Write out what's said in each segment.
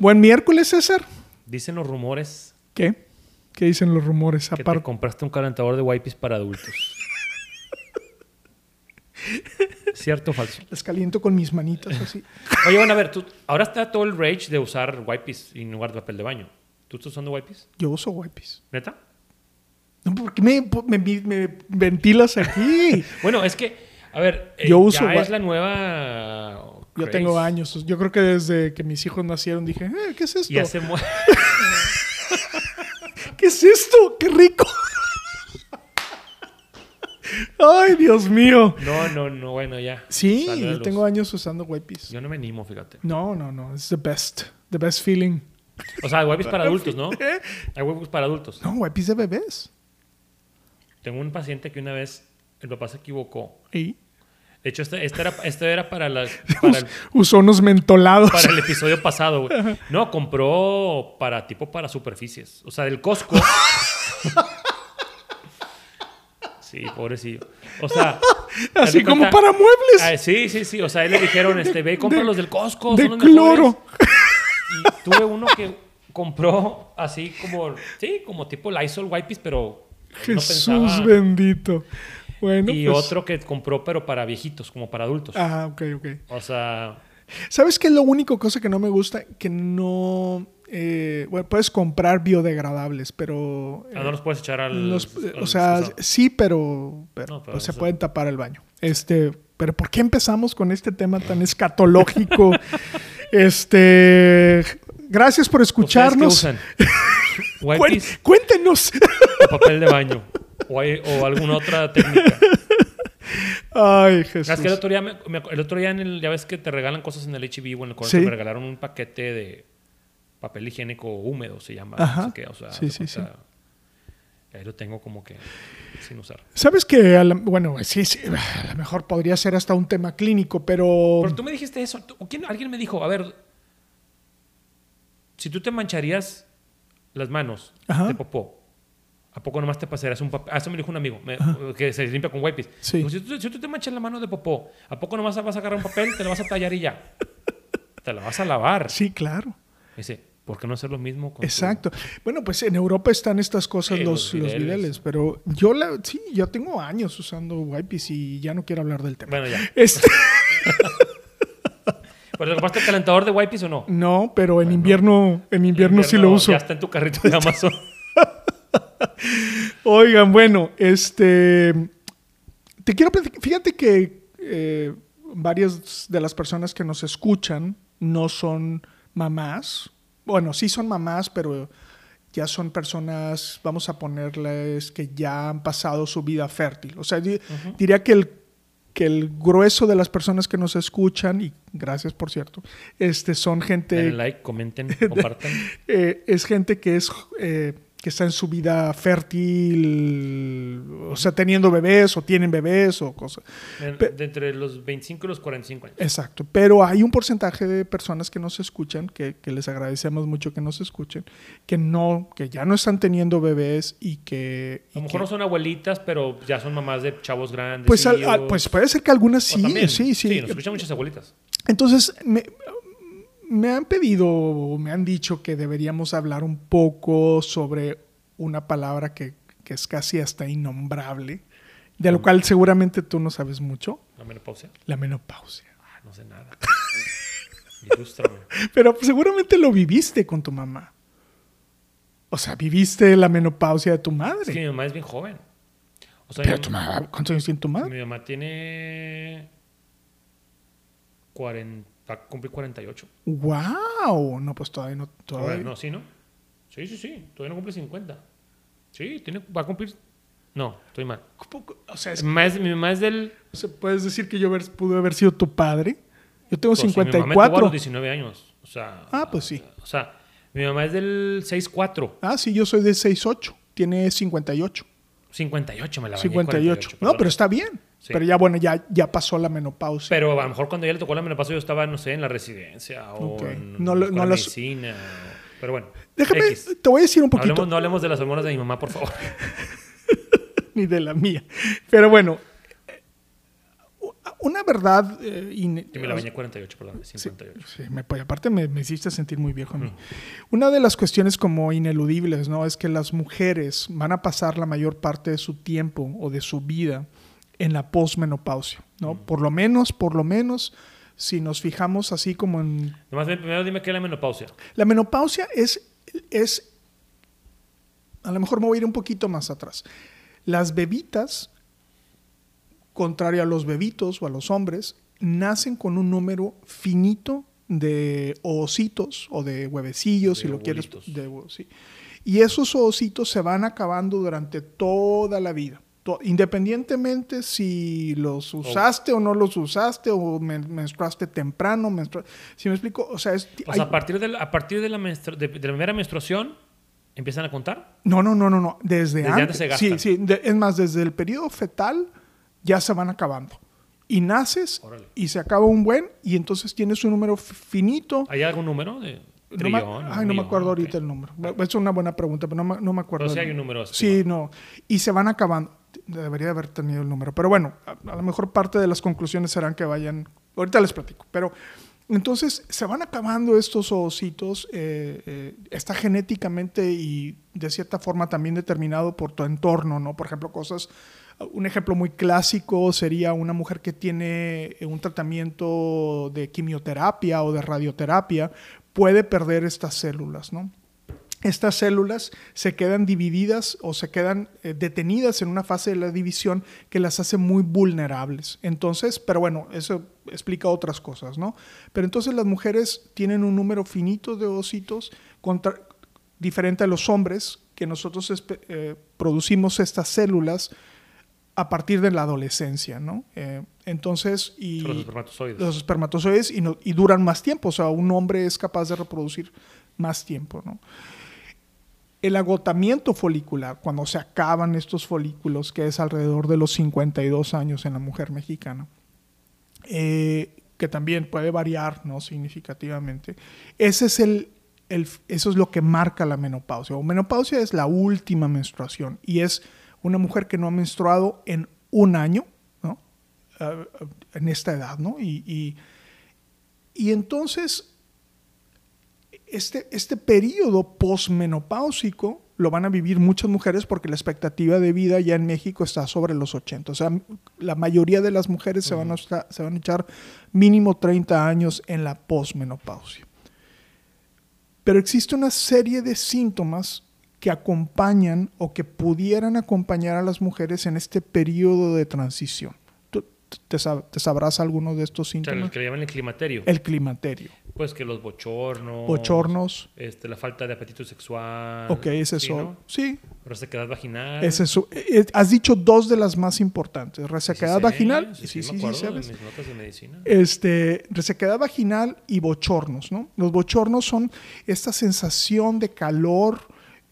Buen miércoles, César. Dicen los rumores ¿Qué? ¿Qué dicen los rumores? que te Aparte. compraste un calentador de wipes para adultos. ¿Cierto o falso? Las caliento con mis manitas así. Oye, bueno, a ver, tú, ahora está todo el rage de usar wipes en lugar de papel de baño. ¿Tú estás usando wipes? Yo uso wipes. ¿Neta? No, ¿Por qué me, me- me ventilas aquí? Bueno, es que, a ver, eh, Yo uso ya es la nueva... Yo tengo años. Yo creo que desde que mis hijos nacieron dije, eh, ¿qué es esto? Y ya se mue- ¿Qué es esto? ¡Qué rico! Ay, Dios mío. No, no, no, bueno, ya. Sí, yo luz. tengo años usando wipes. Yo no me animo, fíjate. No, no, no. Es the best. The best feeling. O sea, hay wipes para adultos, ¿no? Hay wipes para adultos. No, wipes de bebés. Tengo un paciente que una vez el papá se equivocó. Y De hecho, este, este era, este era para, la, para, el, usó unos mentolados. para el episodio pasado, güey. No, compró para tipo para superficies. O sea, del Costco. Sí, pobrecillo. O sea, Así como para muebles. Ah, sí, sí, sí. O sea, ahí le dijeron, este, ve compra De- los del Costco. de son los cloro. mejores. Y tuve uno que compró así como, sí, como tipo Lysol Wipes, pero no Jesús pensaba. bendito. Bueno, Y pues- otro que compró, pero para viejitos, como para adultos. Ah, ok, ok. O sea, ¿Sabes qué es lo único cosa que no me gusta? Que no... eh, bueno, puedes comprar biodegradables, pero... ah, no los puedes echar al. los- al o sea, sí, pero, pero, No, pero se pueden tapar el baño. Este, pero ¿por qué empezamos con este tema tan escatológico? este, gracias por ¿Ustedes qué escucharnos. usan? Cuen- ¿Wipes cuéntenos. o papel de baño? ¿O, hay- o alguna otra técnica? Ay, Jesús. Es que el otro día, me- me- el otro día en el, ya ves que te regalan cosas en el HB o en el correo, Sí. me regalaron un paquete de papel higiénico húmedo, se llama. Ajá. No sé qué, o sea, Sí, sí, cuenta, Ahí lo tengo como que sin usar. Sabes que, a la- bueno, sí, sí, a lo mejor podría ser hasta un tema clínico, pero... Pero tú me dijiste eso. ¿tú- quién- alguien me dijo, a ver, si tú te mancharías las manos Ajá. de popó, ¿a poco nomás te pasarías un papel? Ah, eso me dijo un amigo, me- que se limpia con wipes. Sí. Digo, si, tú, si tú te manchas la mano de popó, ¿a poco nomás vas a agarrar un papel, te lo vas a tallar y ya? Te la vas a lavar. Sí, claro. Dice, ¿por qué no hacer lo mismo con tu- Exacto. Bueno, pues en Europa están estas cosas, Sí, los, los bideles, pero yo la, sí, yo tengo años usando wipes y ya no quiero hablar del tema. Bueno, ya. Este, ¿Pero te compraste el calentador de wipes o no? no, pero en invierno, en invierno, sí lo uso. Ya está en tu carrito de Amazon. Oigan, bueno, este, te quiero platicar, fíjate que eh, varias de las personas que nos escuchan no son mamás. Bueno, sí son mamás, pero ya son personas, vamos a ponerles, que ya han pasado su vida fértil. O sea, di- diría que el, que el grueso de las personas que nos escuchan, y gracias por cierto, este, son gente... Denle like, comenten, compartan. Eh, es gente que es eh, que está en su vida fértil, o sea, teniendo bebés o tienen bebés o cosas. De, entre los 25 y los 45 años. Exacto, pero hay un porcentaje de personas que nos escuchan, que, que les agradecemos mucho que nos escuchen, que no, que ya no están teniendo bebés y que... A lo que- mejor no son abuelitas, pero ya son mamás de chavos grandes. pues, al- hijos. al- pues puede ser que algunas sí, también, sí, sí. nos escuchan muchas abuelitas. Entonces, me, me han pedido, o me han dicho que deberíamos hablar un poco sobre una palabra que, que es casi hasta innombrable, de lo cual seguramente tú no sabes mucho, La menopausia. la menopausia. Ah, no sé nada. Ilústrame. Pero seguramente lo viviste con tu mamá. O sea, viviste la menopausia de tu Es que madre. mi mamá es bien joven. O sea, Pero mi, tu mamá, ¿cuántos años tiene tu madre? mi mamá tiene 40, va a cumplir 48. ¡Wow! No, pues todavía no. Todavía. ver, no, sí, ¿no? Sí, sí, sí. Todavía no cumple 50. Sí, tiene, va a cumplir. No, estoy mal. O sea, es- Mi mamá es, mi mamá es del. o sea, puedes decir que yo pude haber sido tu padre. Yo tengo pues, mi mamá me tuvo a 54. los 19 años. O sea, Ah, pues sí. O sea, mi mamá es del 6'4". Ah, sí, yo soy de 6'8". Tiene 58. 58 me la bañé. 58. 48, no, pero está bien. Sí. Pero ya, bueno, ya, ya pasó la menopausia. Pero a lo mejor cuando ya le tocó la menopausia yo estaba, no sé, en la residencia o en No lo- no medicina. o- Pero bueno. Déjame, X. te voy a decir un poquito. hablemos, no hablemos de las hormonas de mi mamá, por favor. ni de la mía. Pero bueno, una verdad... eh, ine- Yo me la bañé 48, perdón, 58. Sí, me, pues, aparte me, me hiciste sentir muy viejo a mí. Una de las cuestiones como ineludibles, ¿no? Es que las mujeres van a pasar la mayor parte de su tiempo o de su vida en la posmenopausia, ¿no? Por lo menos, por lo menos, si nos fijamos así como en... Nomás primero dime qué es la menopausia. La menopausia es, es... A lo mejor me voy a ir un poquito más atrás. Las bebitas, contrario a los bebitos o a los hombres, nacen con un número finito de ositos o de huevecillos, De si lo quieres. de sí. Y esos ositos se van acabando durante toda la vida. Independientemente si los usaste o no los usaste o men- menstruaste temprano, menstrua- si me explico, o sea, es, O hay- sea, a partir de la, a partir de la, de, de la primera menstruación, ¿empiezan a contar? No, no, no, no, no. Desde, Desde antes. antes se sí, gastan. sí. De- es más, desde el periodo fetal ya se van acabando. Y naces Órale. y se acaba un buen y entonces tienes un número finito. ¿Hay algún número de No me, ay, no me acuerdo ahorita el número. Es una buena pregunta, pero no me, no me acuerdo. Pero sí hay un número Sí, no. Y se van acabando. Debería haber tenido el número. Pero bueno, a, lo mejor parte de las conclusiones serán que vayan. Ahorita les platico. Pero entonces se van acabando estos ositos. eh, eh, está genéticamente y de cierta forma también determinado por tu entorno, ¿no? Por ejemplo, cosas. Un ejemplo muy clásico sería una mujer que tiene un tratamiento de quimioterapia o de radioterapia, puede perder estas células, ¿no? Estas células se quedan divididas o se quedan eh, detenidas en una fase de la división que las hace muy vulnerables. Entonces, pero bueno, eso explica otras cosas, ¿no? Pero entonces las mujeres tienen un número finito de ositos contra- diferente a los hombres, que nosotros eh, producimos estas células a partir de la adolescencia, ¿no? Eh, entonces, y Los espermatozoides. los espermatozoides y, no- y duran más tiempo. O sea, un hombre es capaz de reproducir más tiempo, ¿no? El agotamiento folicular, cuando se acaban estos folículos, que es alrededor de los 52 años en la mujer mexicana, eh, que también puede variar ¿no? significativamente, ese es el, el- eso es lo que marca la menopausia. O menopausia es la última menstruación y es una mujer que no ha menstruado en un año, ¿no? Ah, ah, en esta edad, ¿no? Y, y, y entonces, este, este periodo posmenopáusico lo van a vivir muchas mujeres porque la expectativa de vida ya en México está sobre los 80. O sea, la mayoría de las mujeres se, van a, estar- se van a echar mínimo 30 años en la posmenopausia. Pero existe una serie de síntomas que acompañan o que pudieran acompañar a las mujeres en este periodo de transición. ¿Tú te, sab- te sabrás alguno de estos O sea, síntomas? el que le llaman el climaterio. El climaterio. Pues que los bochornos. Bochornos. Este, la falta de apetito sexual. Ok, es sí, eso. ¿no? Sí, Resequedad vaginal. es eh, Has dicho dos de las más importantes. Resequedad sí, vaginal. Sí, Sí, sí, me sabes. de mis notas de medicina. Este, resequedad vaginal y bochornos, ¿no? Los bochornos son esta sensación de calor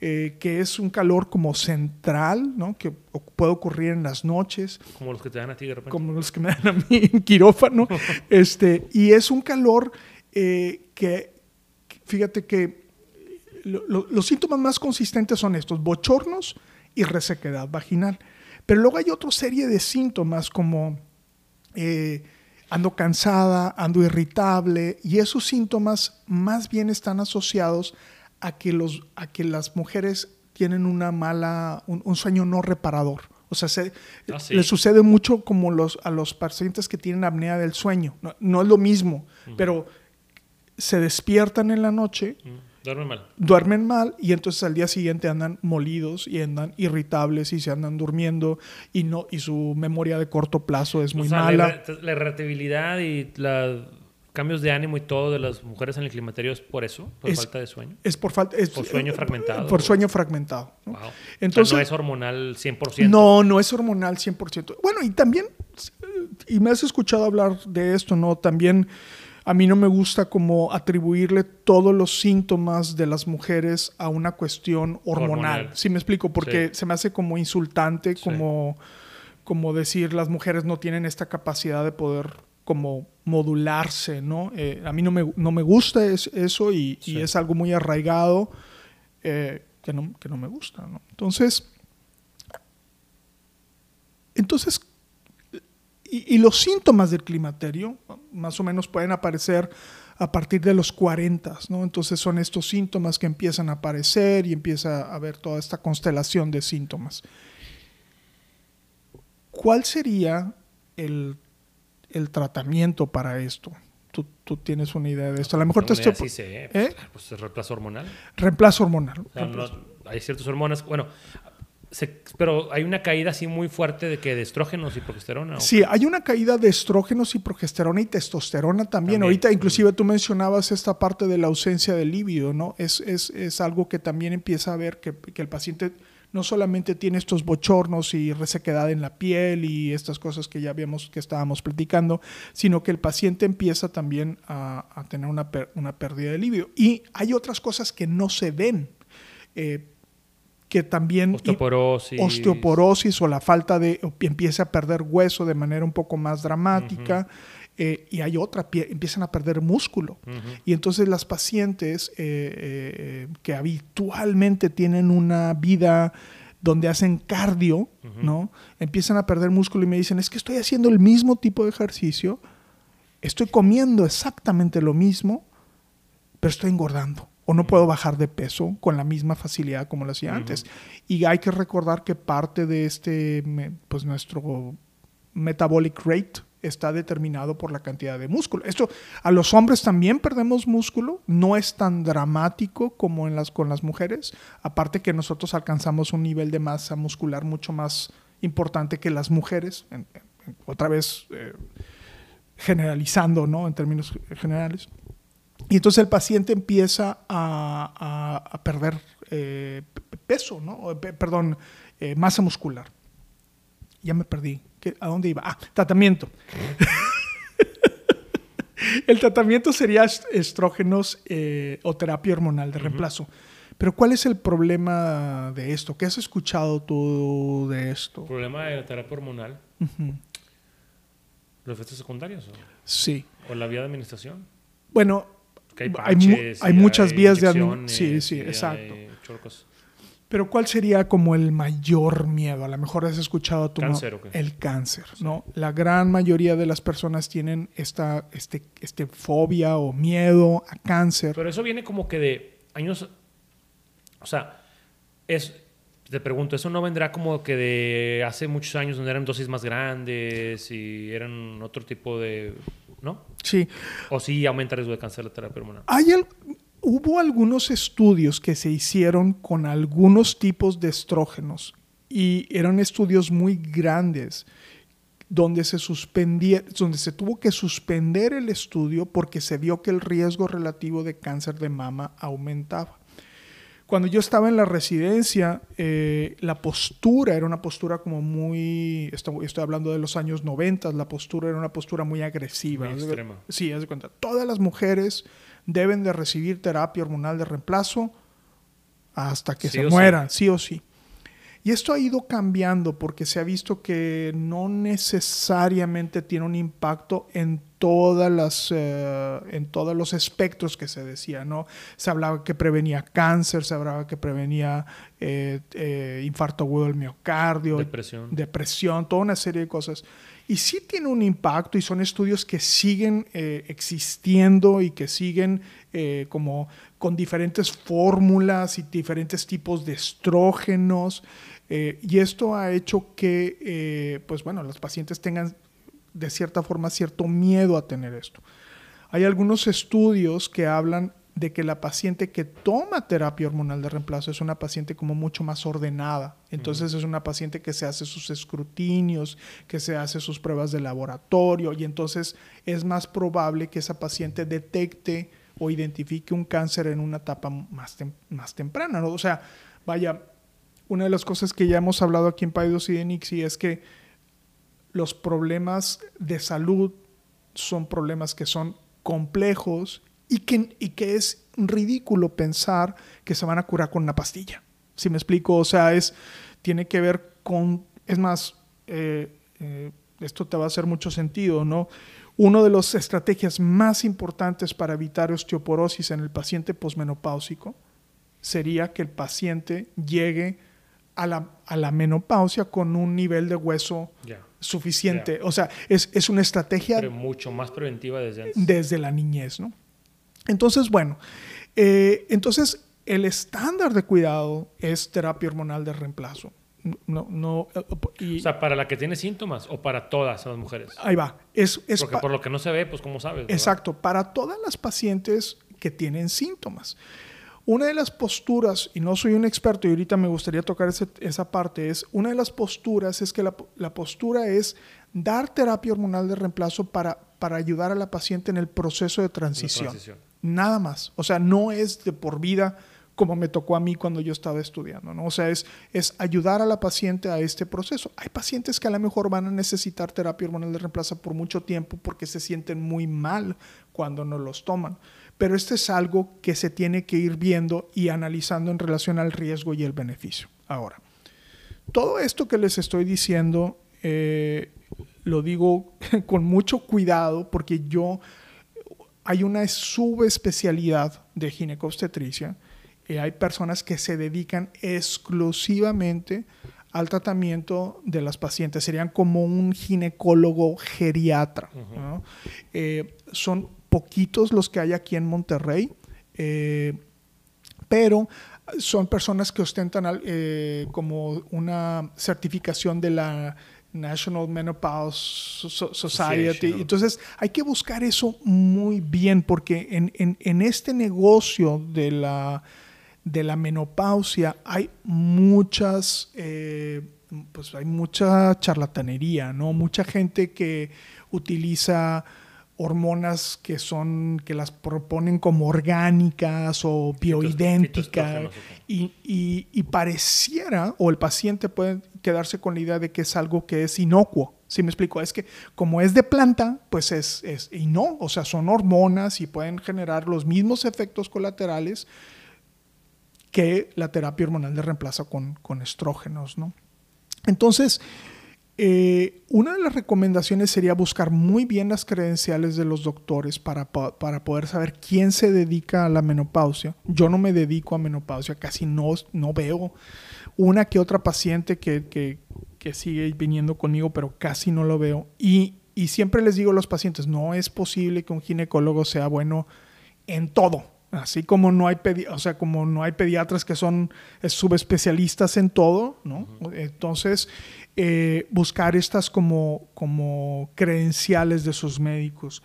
eh, que es un calor como central, ¿no? Que puede ocurrir en las noches, Como los que te dan a ti de repente. como los que me dan a mí en quirófano. este, y es un calor eh, que, fíjate que lo- lo- los síntomas más consistentes son estos, bochornos y resequedad vaginal. Pero luego hay otra serie de síntomas como eh, ando cansada, ando irritable, y esos síntomas más bien están asociados a que, los, a que las mujeres tienen una mala, un, un sueño no reparador. O sea, se, Ah, sí. les sucede mucho como los, a los pacientes que tienen apnea del sueño. No, no es lo mismo, pero se despiertan en la noche, Mm, Duerme mal. duermen mal y entonces al día siguiente andan molidos y andan irritables y se andan durmiendo y no y su memoria de corto plazo es muy o sea, mala. La, la irritabilidad y los cambios de ánimo y todo de las mujeres en el climaterio es por eso, por Es- falta de sueño. Es por falta es- Por sueño fragmentado. Por sueño fragmentado. ¿no? Wow. Entonces- o sea, no es hormonal 100%. No, no es hormonal 100%. Bueno, y también, y me has escuchado hablar de esto, ¿no? También a mí no me gusta como atribuirle todos los síntomas de las mujeres a una cuestión hormonal. Hormonal. ¿Sí me explico? Porque Sí. se me hace como insultante, Sí. como, como decir las mujeres no tienen esta capacidad de poder como modularse, ¿no? Eh, a mí no me, no me gusta es- eso y, es algo muy arraigado eh, que, no, que no me gusta, ¿no? Entonces, entonces y, y los síntomas del climaterio más o menos pueden aparecer a partir de los 40, ¿no? Entonces son estos síntomas que empiezan a aparecer y empieza a haber toda esta constelación de síntomas. ¿Cuál sería el, el tratamiento para esto? ¿Tú, tú tienes una idea de esto. A lo mejor te estoy... sí sé, ¿Eh? Pues es reemplazo hormonal. Reemplazo hormonal. O sea, no- hay ciertas hormonas, bueno, se- pero hay una caída así muy fuerte de que de estrógenos y progesterona. ¿o Sí, hay una caída de estrógenos y progesterona y testosterona también. También. Ahorita inclusive tú mencionabas esta parte de la ausencia del líbido, ¿no? Es, es, es algo que también empieza a ver que, que el paciente no solamente tiene estos bochornos y resequedad en la piel y estas cosas que ya habíamos, que estábamos platicando, sino que el paciente empieza también a, a tener una, per- una pérdida de líbido. Y hay otras cosas que no se ven. eh, que también Osteoporosis. osteoporosis o la falta de o empieza a perder hueso de manera un poco más dramática eh, y hay otra pie- empiezan a perder músculo. Y entonces las pacientes eh, eh, que habitualmente tienen una vida donde hacen cardio, ¿no? Empiezan a perder músculo y me dicen, es que estoy haciendo el mismo tipo de ejercicio, estoy comiendo exactamente lo mismo, pero estoy engordando o no puedo bajar de peso con la misma facilidad como lo hacía antes. Y hay que recordar que parte de este, pues nuestro metabolic rate está determinado por la cantidad de músculo. Esto a los hombres también perdemos músculo, no es tan dramático como en las con las mujeres, aparte que nosotros alcanzamos un nivel de masa muscular mucho más importante que las mujeres, en- en- otra vez eh, generalizando, ¿no? En términos generales. Y entonces el paciente empieza a, a- a perder eh, peso, ¿no? Perdón, eh, masa muscular. Ya me perdí. ¿Qué- ¿A dónde iba? Ah, tratamiento. el tratamiento sería est- estrógenos eh, o terapia hormonal de reemplazo. Pero ¿cuál es el problema de esto? ¿Qué has escuchado tú de esto? Problema de la terapia hormonal. Los efectos secundarios o, Sí. o la vía de administración. Bueno, Que hay, hay, mu- parches hay y muchas hay vías de... Sí, sí, exacto. chorcos. Pero ¿cuál sería como el mayor miedo? A lo mejor has escuchado tú. ¿no? ¿Cáncer? El cáncer, ¿no? La gran mayoría de las personas tienen esta este, este fobia o miedo a cáncer. Pero eso viene como que de años. O sea, es. Te pregunto, ¿eso no vendrá como que de hace muchos años donde eran dosis más grandes y eran otro tipo de. ¿No? Sí. O sí aumenta el riesgo de cáncer la terapia hormonal. Hay hubo algunos estudios que se hicieron con algunos tipos de estrógenos y eran estudios muy grandes donde se suspendía, donde se tuvo que suspender el estudio porque se vio que el riesgo relativo de cáncer de mama aumentaba. Cuando yo estaba en la residencia, eh, la postura era una postura como muy, estoy, estoy hablando de los años 90, la postura era una postura muy agresiva. Muy extrema. Sí, haz de cuenta. Todas las mujeres deben de recibir terapia hormonal de reemplazo hasta que Sí se sí. mueran, sí o sí. Y esto ha ido cambiando porque se ha visto que no necesariamente tiene un impacto en todas las eh, en todos los espectros que se decía, ¿no? Se hablaba que prevenía cáncer, se hablaba que prevenía eh, eh, infarto agudo del miocardio, Depresión. depresión, toda una serie de cosas. Y sí tiene un impacto y son estudios que siguen eh, existiendo y que siguen eh, como con diferentes fórmulas y diferentes tipos de estrógenos. Eh, y esto ha hecho que, eh, pues bueno, los pacientes tengan de cierta forma cierto miedo a tener esto. Hay algunos estudios que hablan de que la paciente que toma terapia hormonal de reemplazo es una paciente como mucho más ordenada. Entonces es una paciente que se hace sus escrutinios, que se hace sus pruebas de laboratorio y entonces es más probable que esa paciente detecte o identifique un cáncer en una etapa más, tem- más temprana. ¿no? O sea, vaya, una de las cosas que ya hemos hablado aquí en Paidos y de Nixie es que los problemas de salud son problemas que son complejos y que, y que es ridículo pensar que se van a curar con una pastilla. Si me explico? O sea, es, tiene que ver con, es más, eh, eh, esto te va a hacer mucho sentido, ¿no? Una de las estrategias más importantes para evitar osteoporosis en el paciente posmenopáusico sería que el paciente llegue a la, a la menopausia con un nivel de hueso suficiente. O sea, es, es, una estrategia... Pero mucho más preventiva desde Desde la niñez, ¿no? Entonces, bueno, eh, entonces el estándar de cuidado es terapia hormonal de reemplazo. No, no, o sea, para la que tiene síntomas o para todas las mujeres. Ahí va. Es, es Porque por lo que no se ve, pues cómo sabes. Exacto. Para todas las pacientes que tienen síntomas. Una de las posturas, y no soy un experto y ahorita me gustaría tocar esa parte, es una de las posturas es que la, la, postura es dar terapia hormonal de reemplazo para, para ayudar a la paciente en el proceso de transición. transición. Nada más. O sea, no es de por vida como me tocó a mí cuando yo estaba estudiando, ¿no? O sea, es, es ayudar a la paciente a este proceso. Hay pacientes que a lo mejor van a necesitar terapia hormonal de reemplazo por mucho tiempo porque se sienten muy mal cuando no los toman. Pero este es algo que se tiene que ir viendo y analizando en relación al riesgo y el beneficio. Ahora, todo esto que les estoy diciendo, eh, lo digo con mucho cuidado porque yo, hay una subespecialidad de ginecobstetricia hay personas que se dedican exclusivamente al tratamiento de las pacientes. Serían como un ginecólogo geriatra. Eh, son poquitos los que hay aquí en Monterrey, eh, pero son personas que ostentan eh, como una certificación de la National Menopause Society. Entonces hay que buscar eso muy bien porque en este negocio de la de la menopausia hay muchas, eh, pues hay mucha charlatanería, ¿no? Mucha gente que utiliza hormonas que son, que las proponen como orgánicas o bioidénticas y, y, pareciera, o el paciente puede quedarse con la idea de que es algo que es inocuo. ¿Sí me explico? Es que como es de planta, pues es, es, y no, o sea, son hormonas y pueden generar los mismos efectos colaterales que la terapia hormonal de reemplazo con, con estrógenos. ¿no? Entonces, eh, una de las recomendaciones sería buscar muy bien las credenciales de los doctores para, para, poder saber quién se dedica a la menopausia. Yo no me dedico a menopausia, casi no, no veo una que otra paciente que, que, que sigue viniendo conmigo, pero casi no lo veo. Y, y siempre les digo a los pacientes, no es posible que un ginecólogo sea bueno en todo Así como no hay, o sea, como no hay pediatras que son eh, subespecialistas en todo, ¿no? Entonces, eh, buscar estas como, como credenciales de sus médicos.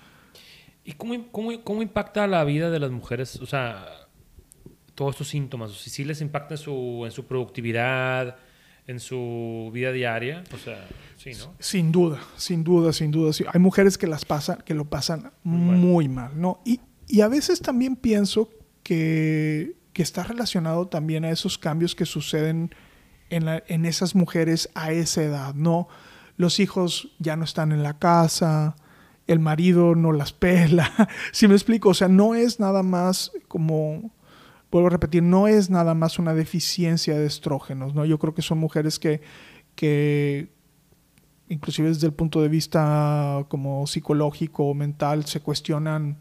¿Y cómo, cómo, cómo, impacta la vida de las mujeres? O sea, todos estos síntomas. Si sí les impacta en su, en su productividad, en su vida diaria. O sea, sí, ¿no? Sin duda, sin duda, sin duda. Hay mujeres que las pasan, que lo pasan muy, mal, ¿no? Y, y a veces también pienso que, está relacionado también a esos cambios que suceden en, en, esas mujeres a esa edad, ¿no? Los hijos ya no están en la casa, el marido no las pela, si me explico? O sea, no es nada más como, vuelvo a repetir, no es nada más una deficiencia de estrógenos, ¿no? Yo creo que son mujeres que, que inclusive desde el punto de vista como psicológico o mental, se cuestionan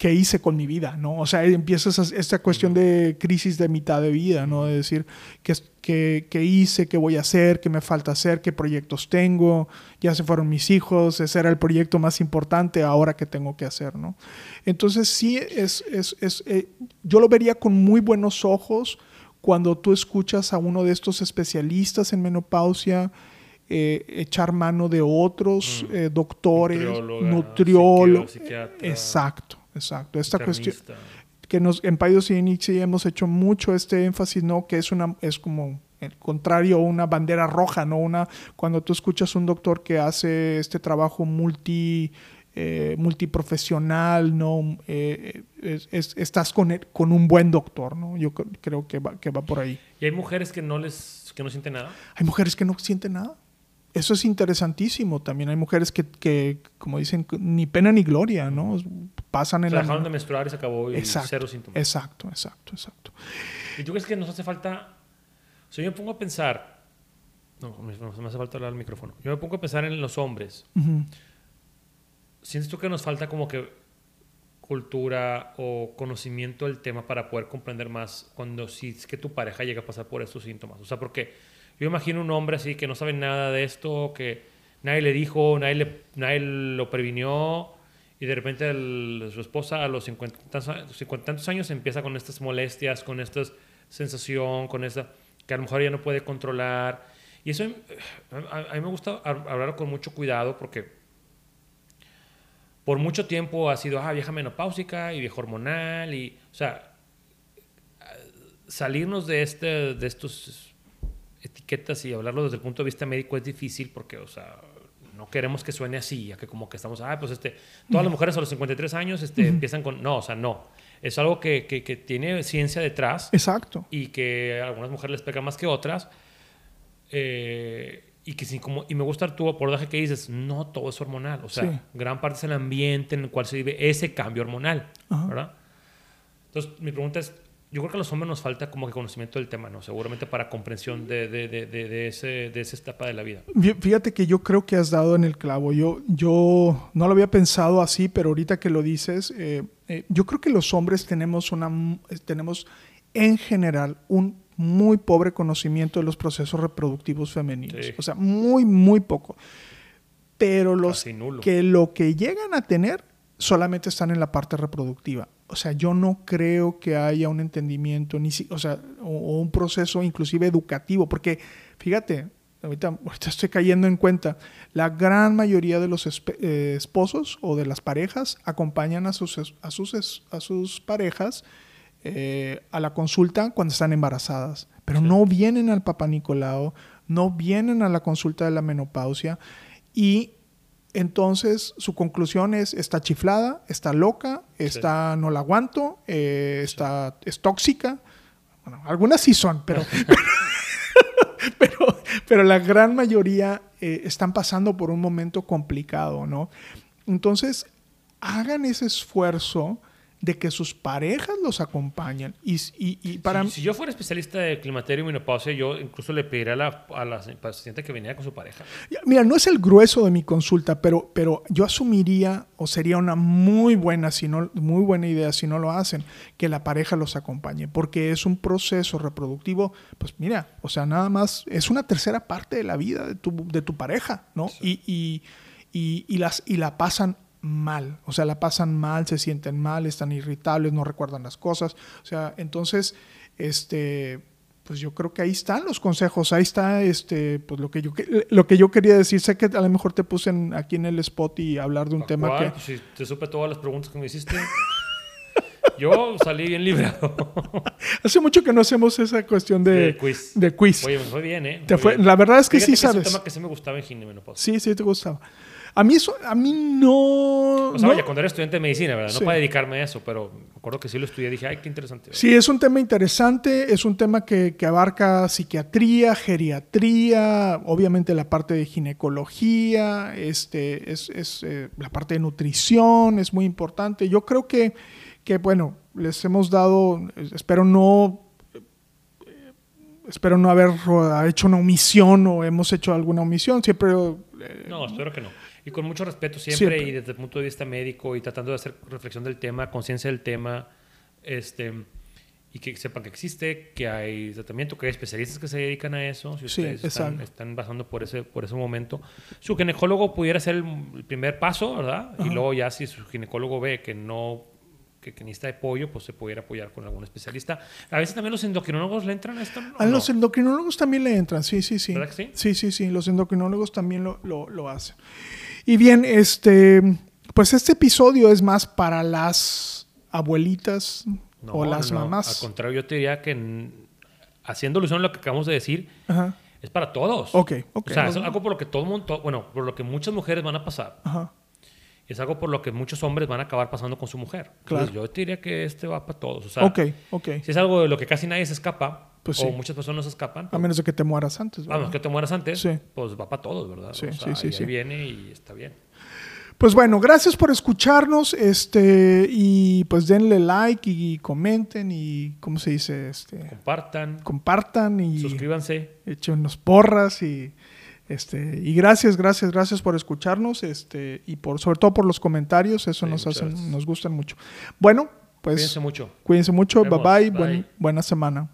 qué hice con mi vida, ¿no? O sea, empieza esta cuestión de crisis de mitad de vida, ¿no? De decir, ¿qué, qué, qué hice? ¿Qué voy a hacer? ¿Qué me falta hacer? ¿Qué proyectos tengo? Ya se fueron mis hijos, ese era el proyecto más importante, ahora qué tengo que hacer, ¿no? Entonces sí, es, es, es eh, yo lo vería con muy buenos ojos cuando tú escuchas a uno de estos especialistas en menopausia, eh, echar mano de otros mm. eh, doctores, nutriólogos. Exacto exacto. Esta cuestión que nos, en Paidos y hemos hecho mucho este énfasis, ¿no? Que es una, es como el contrario, una bandera roja, ¿no? Una, cuando tú escuchas un doctor que hace este trabajo multi, eh, multiprofesional, ¿no? Eh, estás con, con un buen doctor, ¿no? Yo creo que va, que va por ahí. ¿Y hay mujeres que no les, que no sienten nada? Hay mujeres que no sienten nada. Eso es interesantísimo. También hay mujeres que, que, como dicen, ni pena ni gloria, ¿no? Pasan en Se la... dejaron de menstruar y se acabó y Exacto, cero síntomas. exacto, exacto, exacto. ¿Y tú crees que nos hace falta? O sea, yo me pongo a pensar. No, me, me hace falta hablar al micrófono. Yo me pongo a pensar en los hombres. Ujú. ¿Sientes tú que nos falta como que cultura o conocimiento del tema para poder comprender más cuando si es que tu pareja llega a pasar por estos síntomas? O sea, porque yo imagino un hombre así que no sabe nada de esto, que nadie le dijo, nadie, le, nadie lo previnió y de repente su esposa a los 50, tantos- 50 tantos años empieza con estas molestias, con esta sensación, con esta que a lo mejor ya no puede controlar. Y eso a, mí me gusta hab- hablar con mucho cuidado porque por mucho tiempo ha sido, ah, vieja menopáusica y vieja hormonal y, o sea, salirnos de, este, de estos etiquetas y hablarlo desde el punto de vista médico es difícil porque, o sea, no queremos que suene así, a que como que estamos, ah, pues este, todas las mujeres a los 53 años este, empiezan con, no, o sea, no. Es algo que, que, que tiene ciencia detrás Exacto. y que a algunas mujeres les pega más que otras. eh, y que sí, como, y me gusta tu abordaje que dices, no todo es hormonal. O sea, Sí. gran parte es el ambiente en el cual se vive ese cambio hormonal. Ajá. ¿Verdad? Entonces, mi pregunta es, yo creo que a los hombres nos falta como que conocimiento del tema, ¿no? Seguramente para comprensión de, de, de, de, de ese, de esa etapa de la vida. Fí- Fíjate que yo creo que has dado en el clavo. Yo, yo no lo había pensado así, pero ahorita que lo dices, eh, eh, yo creo que los hombres tenemos una, eh, tenemos en general un muy pobre conocimiento de los procesos reproductivos femeninos. Sí. O sea, muy, muy poco. Pero los que lo que llegan a tener solamente están en la parte reproductiva. O sea, yo no creo que haya un entendimiento, ni si- o sea, o, o un proceso inclusive educativo, porque fíjate, ahorita, ahorita estoy cayendo en cuenta, la gran mayoría de los eh, esposos o de las parejas acompañan a sus, a sus, a sus parejas eh, a la consulta cuando están embarazadas, pero no vienen al papá Nicolau, no vienen a la consulta de la menopausia y entonces su conclusión es está chiflada, está loca, está no la aguanto, eh, está es tóxica. Bueno, algunas sí son, pero pero, pero la gran mayoría eh, están pasando por un momento complicado, ¿no? Entonces, hagan ese esfuerzo de que sus parejas los acompañen. Y, y- y para si, si yo fuera especialista de climaterio y menopausia, yo incluso le pediría a la, a la paciente que viniera con su pareja. Mira, no es el grueso de mi consulta, pero, pero yo asumiría, o sería una muy buena, si no, muy buena idea si no lo hacen, que la pareja los acompañe, porque es un proceso reproductivo, pues mira, o sea, nada más, es una tercera parte de la vida de tu, de tu pareja, ¿no? Y, y, y las, y la pasan mal, o sea, la pasan mal, se sienten mal, están irritables, no recuerdan las cosas, o sea, entonces, este, pues yo creo que ahí están los consejos, ahí está este, pues lo que yo lo que yo quería decir, sé que a lo mejor te puse en- aquí en el spot y hablar de un tema que si te supe todas las preguntas que me hiciste. Yo salí bien librado. hace mucho que no hacemos esa cuestión de, De quiz. de quiz. Oye, me fue bien, ¿eh? Te fue- bien. la verdad es que Fíjate sí sabes. Es un tema que sí me gustaba en. Sí, sí te gustaba. A mí eso, a mí no. O sea, no- vaya, cuando era estudiante de medicina, ¿verdad? No Sí. para dedicarme a eso, pero me acuerdo que sí lo estudié. Dije, ay, qué interesante. Sí, es un tema interesante, es un tema que, que abarca psiquiatría, geriatría, obviamente la parte de ginecología, este, es, es, eh, la parte de nutrición, es muy importante. Yo creo que, que, bueno, les hemos dado, espero no, eh, espero no haber hecho una omisión o hemos hecho alguna omisión, siempre... eh, No, espero que no. Y con mucho respeto siempre, Siempre. y desde el punto de vista médico y tratando de hacer reflexión del tema, conciencia del tema, este, y que sepan que existe, que hay tratamiento, que hay especialistas que se dedican a eso. Si Sí, ustedes están, exacto. están pasando por ese, por ese momento, su ginecólogo pudiera ser el, primer paso, ¿verdad? Y Ajá. luego ya si su ginecólogo ve que no que, que necesita apoyo, pues se pudiera apoyar con algún especialista. A veces también los endocrinólogos le entran a esto. ¿o A no? los endocrinólogos también le entran, sí, sí, sí. ¿Verdad que sí? Sí, sí, sí, los endocrinólogos también lo, lo- lo hacen. Y bien, este, pues este episodio es más para las abuelitas No, o las no, mamás. Al contrario, yo te diría que haciendo alusión a lo que acabamos de decir, Ajá, es para todos. Ok, ok. O sea, es algo por lo que todo el mundo, bueno, por lo que muchas mujeres van a pasar. ajá, Es algo por lo que muchos hombres van a acabar pasando con su mujer. Claro. Entonces, yo te diría que este va para todos. O sea, ok, ok. si es algo de lo que casi nadie se escapa, Pues o sí. muchas personas se escapan, A menos de que te mueras antes. ¿verdad? vamos, que te mueras antes, Sí. pues va para todos, ¿verdad? Sí, o sí, sea, sí, ahí sí. viene y está bien. Pues bueno, gracias por escucharnos. Este, y pues denle like y comenten y, ¿cómo se dice? Este, Compartan, compartan y suscríbanse. echen unos porras y este y gracias, gracias, gracias por escucharnos, este y por sobre todo por los comentarios, eso Sí, nos hacen, nos gustan mucho. Bueno, pues Cuídense mucho. cuídense mucho, bye bye, bye. buen- buena semana.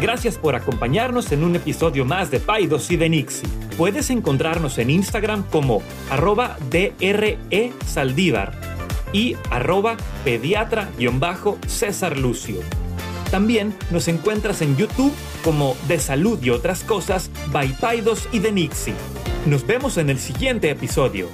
Gracias por acompañarnos en un episodio más de Paidos y de Nixie. Puedes encontrarnos en Instagram como arroba DRE Saldívar y arroba pediatra-césar Lucio. También nos encuentras en YouTube como De Salud y otras cosas by Paidos y de Nixie. Nos vemos en el siguiente episodio.